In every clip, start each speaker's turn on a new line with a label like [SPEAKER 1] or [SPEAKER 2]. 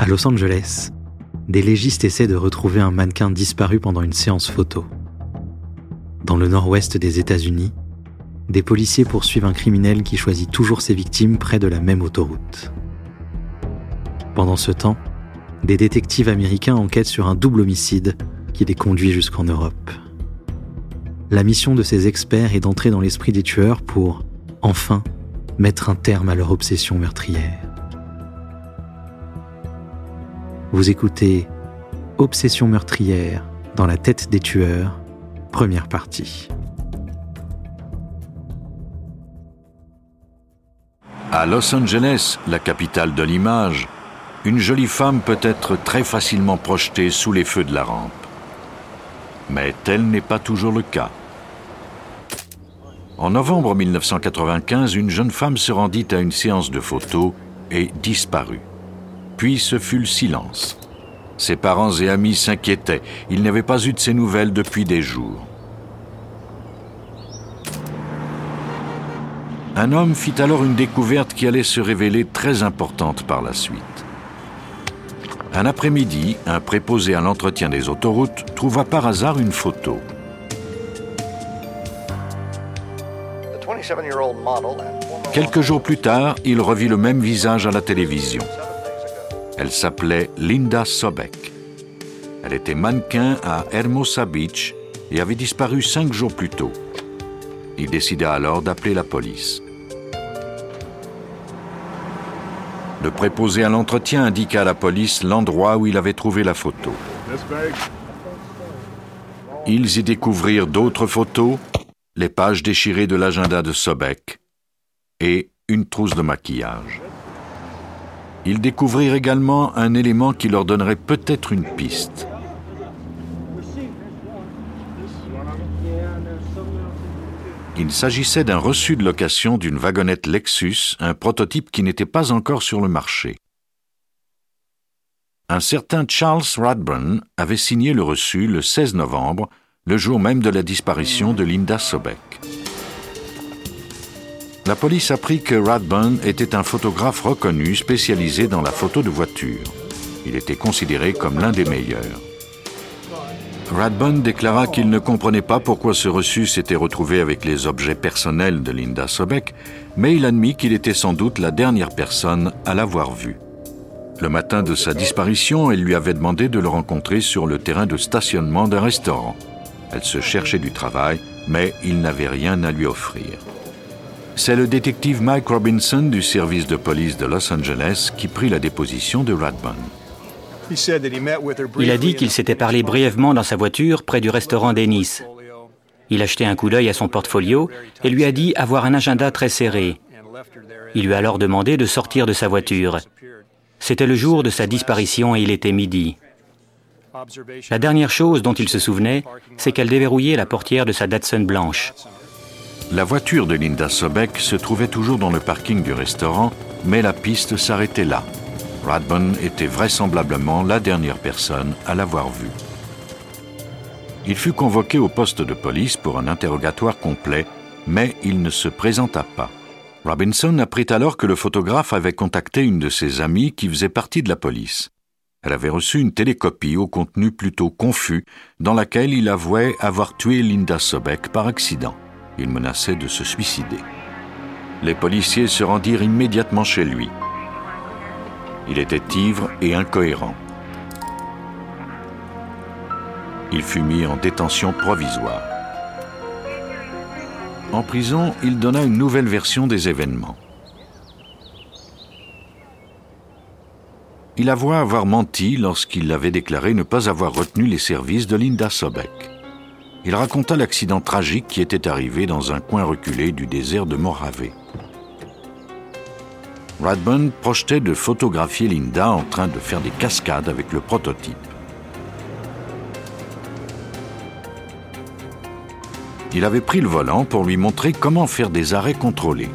[SPEAKER 1] À Los Angeles, des légistes essaient de retrouver un mannequin disparu pendant une séance photo. Dans le nord-ouest des États-Unis, des policiers poursuivent un criminel qui choisit toujours ses victimes près de la même autoroute. Pendant ce temps, des détectives américains enquêtent sur un double homicide qui les conduit jusqu'en Europe. La mission de ces experts est d'entrer dans l'esprit des tueurs pour, enfin, mettre un terme à leur obsession meurtrière. Vous écoutez Obsession meurtrière dans la tête des tueurs, première partie.
[SPEAKER 2] À Los Angeles, la capitale de l'image, une jolie femme peut être très facilement projetée sous les feux de la rampe. Mais tel n'est pas toujours le cas. En novembre 1995, une jeune femme se rendit à une séance de photos et disparut. Puis ce fut le silence. Ses parents et amis s'inquiétaient. Ils n'avaient pas eu de ses nouvelles depuis des jours. Un homme fit alors une découverte qui allait se révéler très importante par la suite. Un après-midi, un préposé à l'entretien des autoroutes trouva par hasard une photo. Quelques jours plus tard, il revit le même visage à la télévision. Elle s'appelait Linda Sobek. Elle était mannequin à Hermosa Beach et avait disparu cinq jours plus tôt. Il décida alors d'appeler la police. Le préposé à l'entretien indiqua à la police l'endroit où il avait trouvé la photo. Ils y découvrirent d'autres photos, les pages déchirées de l'agenda de Sobek et une trousse de maquillage. Ils découvrirent également un élément qui leur donnerait peut-être une piste. Il s'agissait d'un reçu de location d'une wagonnette Lexus, un prototype qui n'était pas encore sur le marché. Un certain Charles Radburn avait signé le reçu le 16 novembre, le jour même de la disparition de Linda Sobek. La police apprit que Radburn était un photographe reconnu spécialisé dans la photo de voiture. Il était considéré comme l'un des meilleurs. Radburn déclara qu'il ne comprenait pas pourquoi ce reçu s'était retrouvé avec les objets personnels de Linda Sobek, mais il admit qu'il était sans doute la dernière personne à l'avoir vue. Le matin de sa disparition, elle lui avait demandé de le rencontrer sur le terrain de stationnement d'un restaurant. Elle se cherchait du travail, mais il n'avait rien à lui offrir. C'est le détective Mike Robinson du service de police de Los Angeles qui prit la déposition de Radburn.
[SPEAKER 3] Il a dit qu'il s'était parlé brièvement dans sa voiture près du restaurant Dennis. Il a jeté un coup d'œil à son portfolio et lui a dit avoir un agenda très serré. Il lui a alors demandé de sortir de sa voiture. C'était le jour de sa disparition et il était midi. La dernière chose dont il se souvenait, c'est qu'elle déverrouillait la portière de sa Datsun blanche.
[SPEAKER 2] La voiture de Linda Sobek se trouvait toujours dans le parking du restaurant, mais la piste s'arrêtait là. Radburn était vraisemblablement la dernière personne à l'avoir vue. Il fut convoqué au poste de police pour un interrogatoire complet, mais il ne se présenta pas. Robinson apprit alors que le photographe avait contacté une de ses amies qui faisait partie de la police. Elle avait reçu une télécopie au contenu plutôt confus, dans laquelle il avouait avoir tué Linda Sobek par accident. Il menaçait de se suicider. Les policiers se rendirent immédiatement chez lui. Il était ivre et incohérent. Il fut mis en détention provisoire. En prison, il donna une nouvelle version des événements. Il avoua avoir menti lorsqu'il avait déclaré ne pas avoir retenu les services de Linda Sobek. Il raconta l'accident tragique qui était arrivé dans un coin reculé du désert de Mojave. Radburn projetait de photographier Linda en train de faire des cascades avec le prototype. Il avait pris le volant pour lui montrer comment faire des arrêts contrôlés.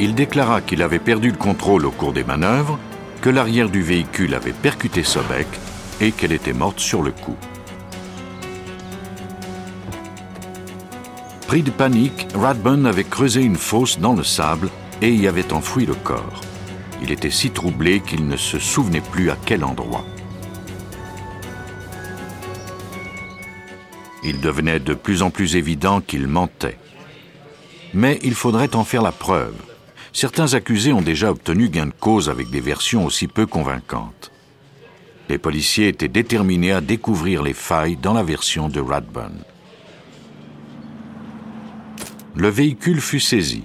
[SPEAKER 2] Il déclara qu'il avait perdu le contrôle au cours des manœuvres, que l'arrière du véhicule avait percuté Sobek et qu'elle était morte sur le coup. Pris de panique, Radburn avait creusé une fosse dans le sable et y avait enfoui le corps. Il était si troublé qu'il ne se souvenait plus à quel endroit. Il devenait de plus en plus évident qu'il mentait. Mais il faudrait en faire la preuve. Certains accusés ont déjà obtenu gain de cause avec des versions aussi peu convaincantes. Les policiers étaient déterminés à découvrir les failles dans la version de Radburn. Le véhicule fut saisi.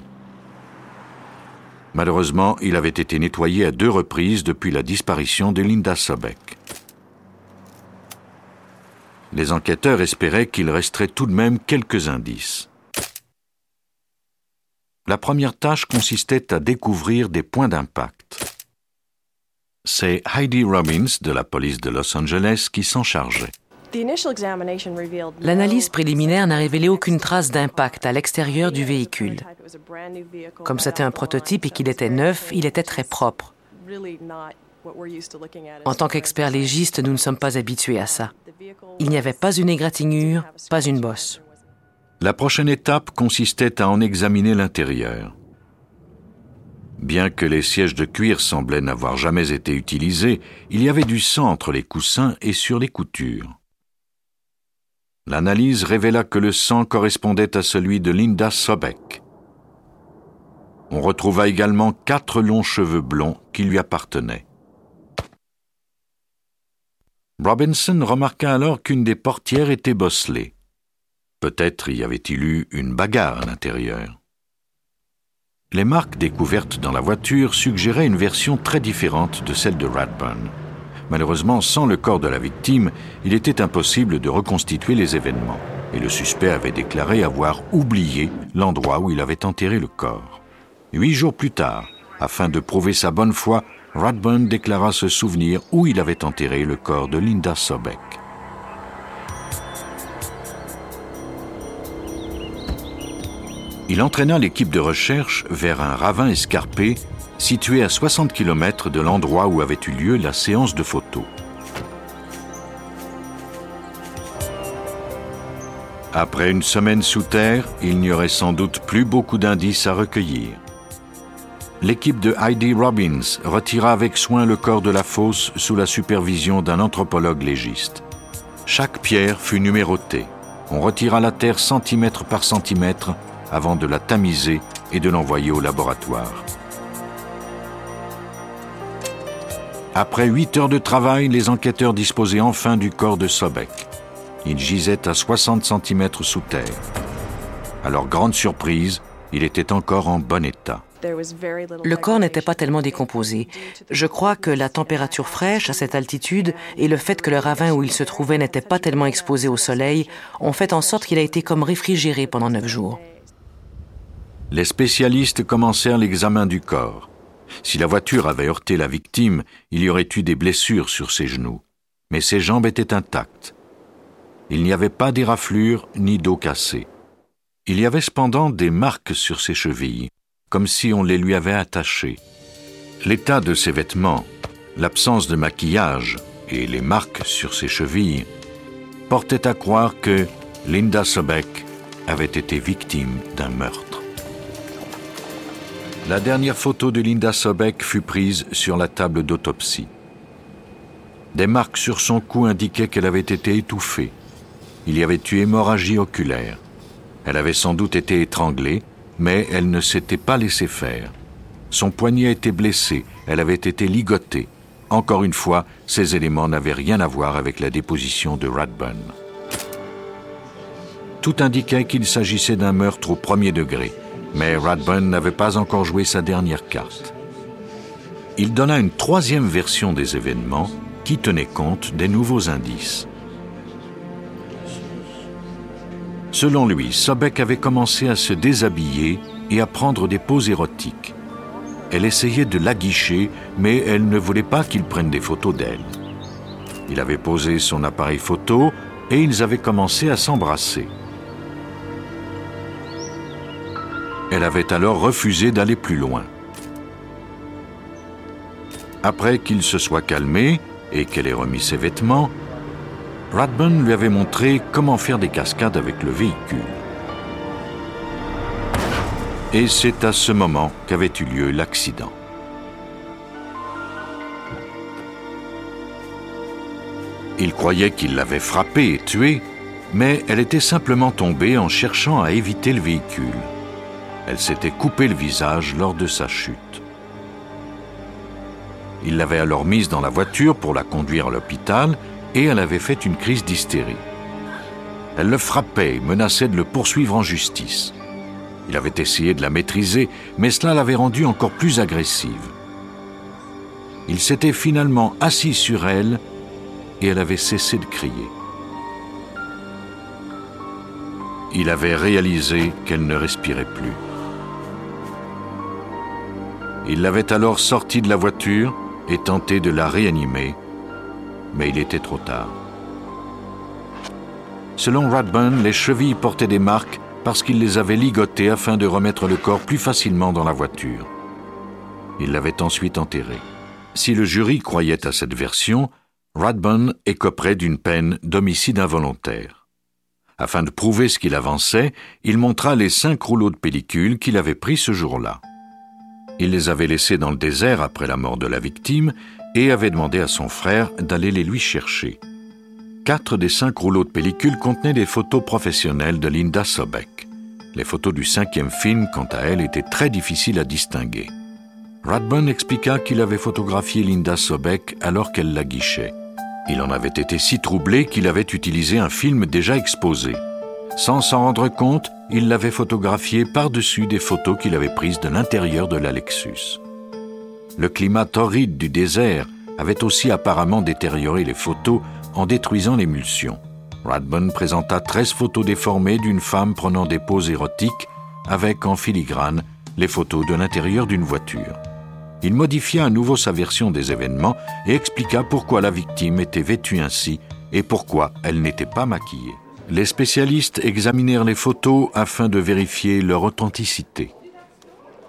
[SPEAKER 2] Malheureusement, il avait été nettoyé à deux reprises depuis la disparition de Linda Sobek. Les enquêteurs espéraient qu'il resterait tout de même quelques indices. La première tâche consistait à découvrir des points d'impact. C'est Heidi Robbins de la police de Los Angeles qui s'en chargeait.
[SPEAKER 4] L'analyse préliminaire n'a révélé aucune trace d'impact à l'extérieur du véhicule. Comme c'était un prototype et qu'il était neuf, il était très propre. En tant qu'expert légiste, nous ne sommes pas habitués à ça. Il n'y avait pas une égratignure, pas une bosse.
[SPEAKER 2] La prochaine étape consistait à en examiner l'intérieur. Bien que les sièges de cuir semblaient n'avoir jamais été utilisés, il y avait du sang entre les coussins et sur les coutures. L'analyse révéla que le sang correspondait à celui de Linda Sobek. On retrouva également quatre longs cheveux blonds qui lui appartenaient. Robinson remarqua alors qu'une des portières était bosselée. Peut-être y avait-il eu une bagarre à l'intérieur. Les marques découvertes dans la voiture suggéraient une version très différente de celle de Radburn. Malheureusement, sans le corps de la victime, il était impossible de reconstituer les événements, et le suspect avait déclaré avoir oublié l'endroit où il avait enterré le corps. Huit jours plus tard, afin de prouver sa bonne foi, Radburn déclara se souvenir où il avait enterré le corps de Linda Sobek. Il entraîna l'équipe de recherche vers un ravin escarpé situé à 60 km de l'endroit où avait eu lieu la séance de photos. Après une semaine sous terre, il n'y aurait sans doute plus beaucoup d'indices à recueillir. L'équipe de Heidi Robbins retira avec soin le corps de la fosse sous la supervision d'un anthropologue légiste. Chaque pierre fut numérotée. On retira la terre centimètre par centimètre avant de la tamiser et de l'envoyer au laboratoire. Après huit heures de travail, les enquêteurs disposaient enfin du corps de Sobek. Il gisait à 60 cm sous terre. À leur grande surprise, il était encore en bon état.
[SPEAKER 4] Le corps n'était pas tellement décomposé. Je crois que la température fraîche à cette altitude et le fait que le ravin où il se trouvait n'était pas tellement exposé au soleil ont fait en sorte qu'il a été comme réfrigéré pendant neuf jours.
[SPEAKER 2] Les spécialistes commencèrent l'examen du corps. Si la voiture avait heurté la victime, il y aurait eu des blessures sur ses genoux. Mais ses jambes étaient intactes. Il n'y avait pas d'éraflure ni d'eau cassée. Il y avait cependant des marques sur ses chevilles, comme si on les lui avait attachées. L'état de ses vêtements, l'absence de maquillage et les marques sur ses chevilles portaient à croire que Linda Sobek avait été victime d'un meurtre. La dernière photo de Linda Sobek fut prise sur la table d'autopsie. Des marques sur son cou indiquaient qu'elle avait été étouffée. Il y avait eu hémorragie oculaire. Elle avait sans doute été étranglée, mais elle ne s'était pas laissée faire. Son poignet était blessé, elle avait été ligotée. Encore une fois, ces éléments n'avaient rien à voir avec la déposition de Radburn. Tout indiquait qu'il s'agissait d'un meurtre au premier degré. Mais Radburn n'avait pas encore joué sa dernière carte. Il donna une troisième version des événements qui tenait compte des nouveaux indices. Selon lui, Sobek avait commencé à se déshabiller et à prendre des poses érotiques. Elle essayait de l'aguicher, mais elle ne voulait pas qu'il prenne des photos d'elle. Il avait posé son appareil photo et ils avaient commencé à s'embrasser. Elle avait alors refusé d'aller plus loin. Après qu'il se soit calmé et qu'elle ait remis ses vêtements, Radburn lui avait montré comment faire des cascades avec le véhicule. Et c'est à ce moment qu'avait eu lieu l'accident. Il croyait qu'il l'avait frappée et tuée, mais elle était simplement tombée en cherchant à éviter le véhicule. Elle s'était coupé le visage lors de sa chute. Il l'avait alors mise dans la voiture pour la conduire à l'hôpital et elle avait fait une crise d'hystérie. Elle le frappait menaçait de le poursuivre en justice. Il avait essayé de la maîtriser, mais cela l'avait rendue encore plus agressive. Il s'était finalement assis sur elle et elle avait cessé de crier. Il avait réalisé qu'elle ne respirait plus. Il l'avait alors sortie de la voiture et tenté de la réanimer, mais il était trop tard. Selon Radburn, les chevilles portaient des marques parce qu'il les avait ligotées afin de remettre le corps plus facilement dans la voiture. Il l'avait ensuite enterré. Si le jury croyait à cette version, Radburn écoperait d'une peine d'homicide involontaire. Afin de prouver ce qu'il avançait, il montra les cinq rouleaux de pellicule qu'il avait pris ce jour-là. Il les avait laissés dans le désert après la mort de la victime et avait demandé à son frère d'aller les lui chercher. Quatre des cinq rouleaux de pellicule contenaient des photos professionnelles de Linda Sobek. Les photos du cinquième film, quant à elles, étaient très difficiles à distinguer. Radburn expliqua qu'il avait photographié Linda Sobek alors qu'elle la guichait. Il en avait été si troublé qu'il avait utilisé un film déjà exposé. Sans s'en rendre compte, il l'avait photographié par-dessus des photos qu'il avait prises de l'intérieur de la Lexus. Le climat torride du désert avait aussi apparemment détérioré les photos en détruisant l'émulsion. Radburn présenta 13 photos déformées d'une femme prenant des poses érotiques avec en filigrane les photos de l'intérieur d'une voiture. Il modifia à nouveau sa version des événements et expliqua pourquoi la victime était vêtue ainsi et pourquoi elle n'était pas maquillée. Les spécialistes examinèrent les photos afin de vérifier leur authenticité.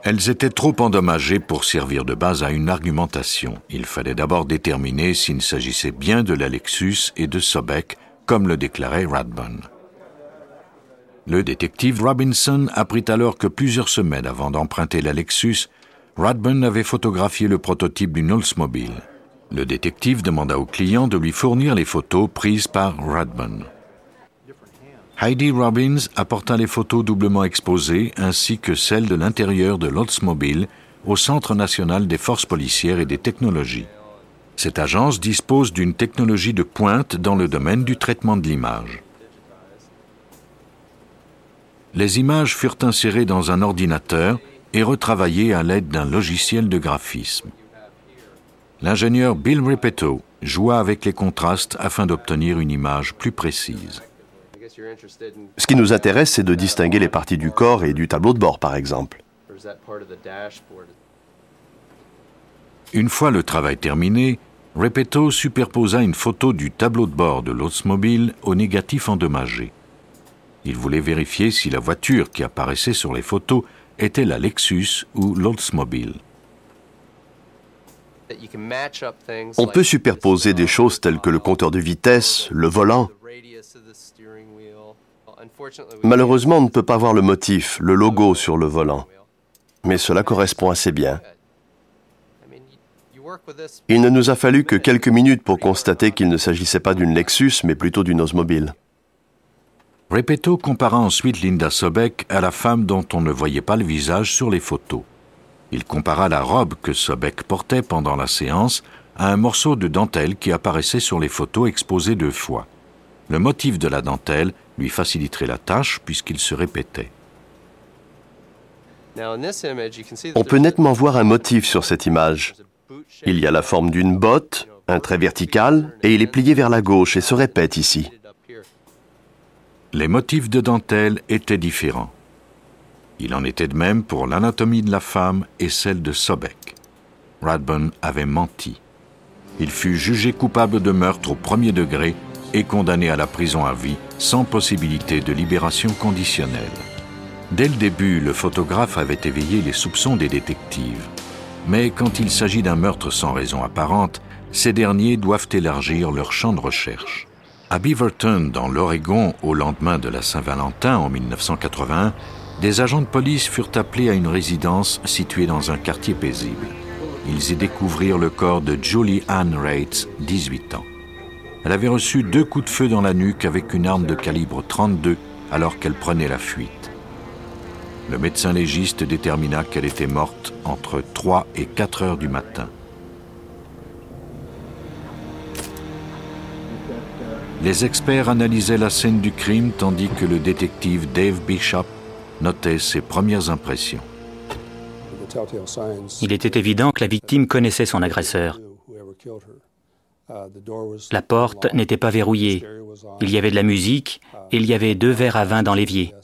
[SPEAKER 2] Elles étaient trop endommagées pour servir de base à une argumentation. Il fallait d'abord déterminer s'il s'agissait bien de la Lexus et de Sobek, comme le déclarait Radburn. Le détective Robinson apprit alors que plusieurs semaines avant d'emprunter la Lexus, Radburn avait photographié le prototype d'une Oldsmobile. Le détective demanda au client de lui fournir les photos prises par Radburn. Heidi Robbins apporta les photos doublement exposées ainsi que celles de l'intérieur de l'Oldsmobile au Centre national des forces policières et des technologies. Cette agence dispose d'une technologie de pointe dans le domaine du traitement de l'image. Les images furent insérées dans un ordinateur et retravaillées à l'aide d'un logiciel de graphisme. L'ingénieur Bill Repetto joua avec les contrastes afin d'obtenir une image plus précise.
[SPEAKER 5] Ce qui nous intéresse, c'est de distinguer les parties du corps et du tableau de bord, par exemple.
[SPEAKER 2] Une fois le travail terminé, Repetto superposa une photo du tableau de bord de l'Oldsmobile au négatif endommagé. Il voulait vérifier si la voiture qui apparaissait sur les photos était la Lexus ou l'Oldsmobile.
[SPEAKER 5] On peut superposer des choses telles que le compteur de vitesse, le volant, Malheureusement, on ne peut pas voir le motif, le logo sur le volant. Mais cela correspond assez bien. Il ne nous a fallu que quelques minutes pour constater qu'il ne s'agissait pas d'une Lexus, mais plutôt d'une Osmobile.
[SPEAKER 2] Repetto compara ensuite Linda Sobek à la femme dont on ne voyait pas le visage sur les photos. Il compara la robe que Sobek portait pendant la séance à un morceau de dentelle qui apparaissait sur les photos exposées deux fois. Le motif de la dentelle lui faciliterait la tâche puisqu'il se répétait.
[SPEAKER 5] On peut nettement voir un motif sur cette image. Il y a la forme d'une botte, un trait vertical, et il est plié vers la gauche et se répète ici.
[SPEAKER 2] Les motifs de dentelle étaient différents. Il en était de même pour l'anatomie de la femme et celle de Sobek. Radburn avait menti. Il fut jugé coupable de meurtre au premier degré et condamné à la prison à vie sans possibilité de libération conditionnelle. Dès le début, le photographe avait éveillé les soupçons des détectives. Mais quand il s'agit d'un meurtre sans raison apparente, ces derniers doivent élargir leur champ de recherche. À Beaverton, dans l'Oregon, au lendemain de la Saint-Valentin en 1981, des agents de police furent appelés à une résidence située dans un quartier paisible. Ils y découvrirent le corps de Julie Ann Reitz, 18 ans. Elle avait reçu deux coups de feu dans la nuque avec une arme de calibre 32 alors qu'elle prenait la fuite. Le médecin légiste détermina qu'elle était morte entre 3 et 4 heures du matin. Les experts analysaient la scène du crime tandis que le détective Dave Bishop notait ses premières impressions.
[SPEAKER 3] Il était évident que la victime connaissait son agresseur. La porte n'était pas verrouillée. Il y avait de la musique et il y avait deux verres à vin dans l'évier.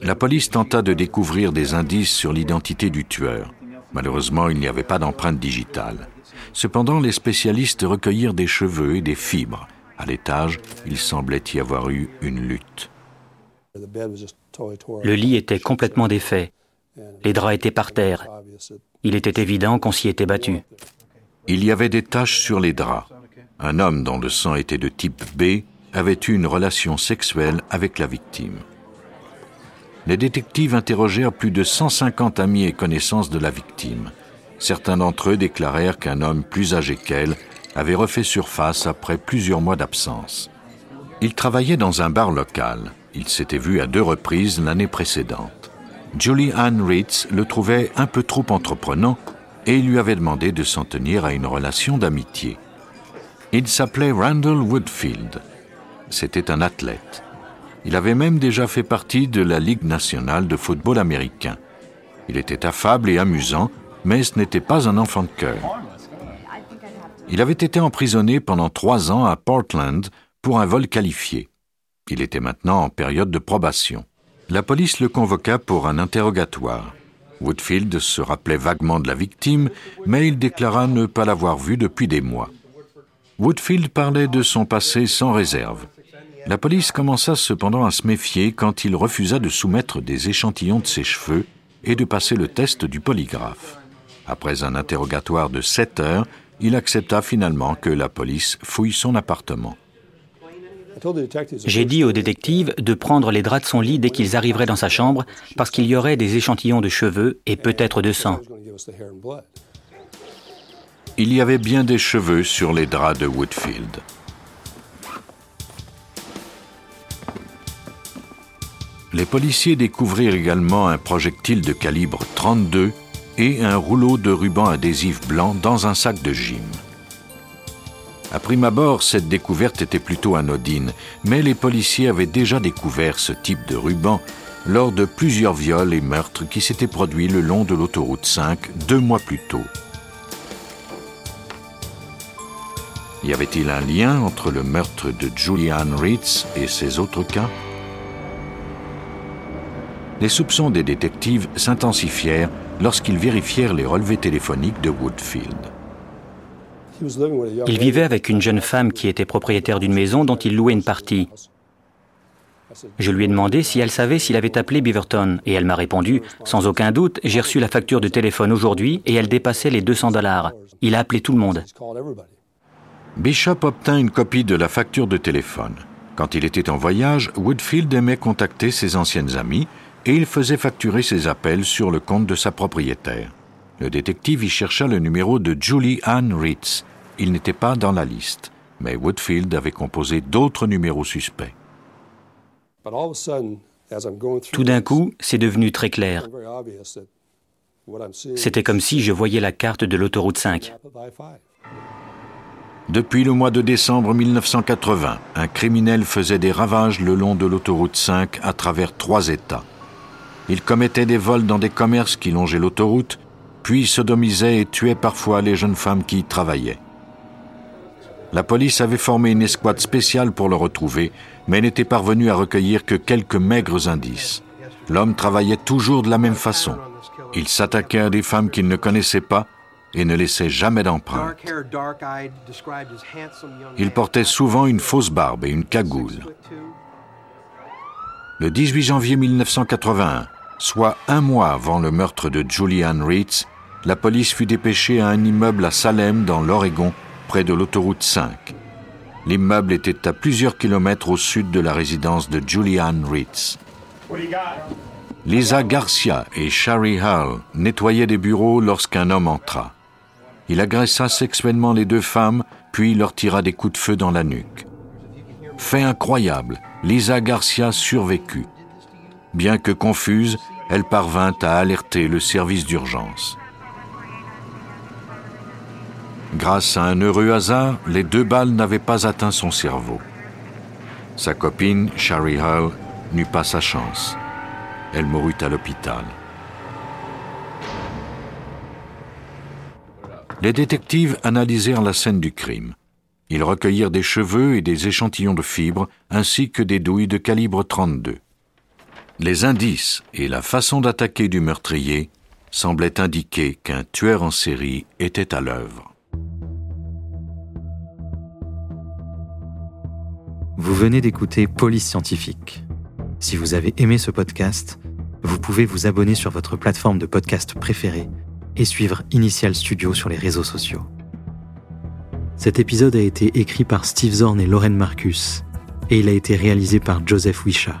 [SPEAKER 2] La police tenta de découvrir des indices sur l'identité du tueur. Malheureusement, il n'y avait pas d'empreinte digitale. Cependant, les spécialistes recueillirent des cheveux et des fibres. À l'étage, il semblait y avoir eu une lutte.
[SPEAKER 3] Le lit était complètement défait. Les draps étaient par terre. Il était évident qu'on s'y était battu.
[SPEAKER 2] Il y avait des taches sur les draps. Un homme dont le sang était de type B avait eu une relation sexuelle avec la victime les détectives interrogèrent plus de 150 amis et connaissances de la victime. Certains d'entre eux déclarèrent qu'un homme plus âgé qu'elle avait refait surface après plusieurs mois d'absence. Il travaillait dans un bar local. Il s'était vu à deux reprises l'année précédente. Julie Ann Ritz le trouvait un peu trop entreprenant et il lui avait demandé de s'en tenir à une relation d'amitié. Il s'appelait Randall Woodfield. C'était un athlète. Il avait même déjà fait partie de la Ligue nationale de football américain. Il était affable et amusant, mais ce n'était pas un enfant de cœur. Il avait été emprisonné pendant trois ans à Portland pour un vol qualifié. Il était maintenant en période de probation. La police le convoqua pour un interrogatoire. Woodfield se rappelait vaguement de la victime, mais il déclara ne pas l'avoir vue depuis des mois. Woodfield parlait de son passé sans réserve. La police commença cependant à se méfier quand il refusa de soumettre des échantillons de ses cheveux et de passer le test du polygraphe. Après un interrogatoire de 7 heures, il accepta finalement que la police fouille son appartement.
[SPEAKER 3] J'ai dit au détective de prendre les draps de son lit dès qu'ils arriveraient dans sa chambre parce qu'il y aurait des échantillons de cheveux et peut-être de sang.
[SPEAKER 2] Il y avait bien des cheveux sur les draps de Woodfield. les policiers découvrirent également un projectile de calibre 32 et un rouleau de ruban adhésif blanc dans un sac de gym. À prime abord, cette découverte était plutôt anodine, mais les policiers avaient déjà découvert ce type de ruban lors de plusieurs viols et meurtres qui s'étaient produits le long de l'autoroute 5 deux mois plus tôt. Y avait-il un lien entre le meurtre de Julianne Ritz et ces autres cas? Les soupçons des détectives s'intensifièrent lorsqu'ils vérifièrent les relevés téléphoniques de Woodfield.
[SPEAKER 3] Il vivait avec une jeune femme qui était propriétaire d'une maison dont il louait une partie. Je lui ai demandé si elle savait s'il avait appelé Beaverton et elle m'a répondu Sans aucun doute, j'ai reçu la facture de téléphone aujourd'hui et elle dépassait les 200 dollars. Il a appelé tout le monde.
[SPEAKER 2] Bishop obtint une copie de la facture de téléphone. Quand il était en voyage, Woodfield aimait contacter ses anciennes amies et il faisait facturer ses appels sur le compte de sa propriétaire. Le détective y chercha le numéro de Julie Ann Ritz. Il n'était pas dans la liste, mais Woodfield avait composé d'autres numéros suspects.
[SPEAKER 3] Tout d'un coup, c'est devenu très clair. C'était comme si je voyais la carte de l'autoroute 5.
[SPEAKER 2] Depuis le mois de décembre 1980, un criminel faisait des ravages le long de l'autoroute 5 à travers trois États. Il commettait des vols dans des commerces qui longeaient l'autoroute, puis sodomisait et tuait parfois les jeunes femmes qui y travaillaient. La police avait formé une escouade spéciale pour le retrouver, mais n'était parvenue à recueillir que quelques maigres indices. L'homme travaillait toujours de la même façon. Il s'attaquait à des femmes qu'il ne connaissait pas et ne laissait jamais d'empreinte. Il portait souvent une fausse barbe et une cagoule. Le 18 janvier 1981, soit un mois avant le meurtre de Julianne Reitz, la police fut dépêchée à un immeuble à Salem, dans l'Oregon, près de l'autoroute 5. L'immeuble était à plusieurs kilomètres au sud de la résidence de Julianne Ritz. Lisa Garcia et Shari Hall nettoyaient des bureaux lorsqu'un homme entra. Il agressa sexuellement les deux femmes, puis leur tira des coups de feu dans la nuque. Fait incroyable, Lisa Garcia survécut. Bien que confuse, elle parvint à alerter le service d'urgence. Grâce à un heureux hasard, les deux balles n'avaient pas atteint son cerveau. Sa copine, Shari Hall, n'eut pas sa chance. Elle mourut à l'hôpital. Les détectives analysèrent la scène du crime. Ils recueillirent des cheveux et des échantillons de fibres, ainsi que des douilles de calibre 32. Les indices et la façon d'attaquer du meurtrier semblaient indiquer qu'un tueur en série était à l'œuvre.
[SPEAKER 1] Vous venez d'écouter Police Scientifique. Si vous avez aimé ce podcast, vous pouvez vous abonner sur votre plateforme de podcast préférée et suivre Initial Studio sur les réseaux sociaux. Cet épisode a été écrit par Steve Zorn et Lauren Marcus et il a été réalisé par Joseph Wisha.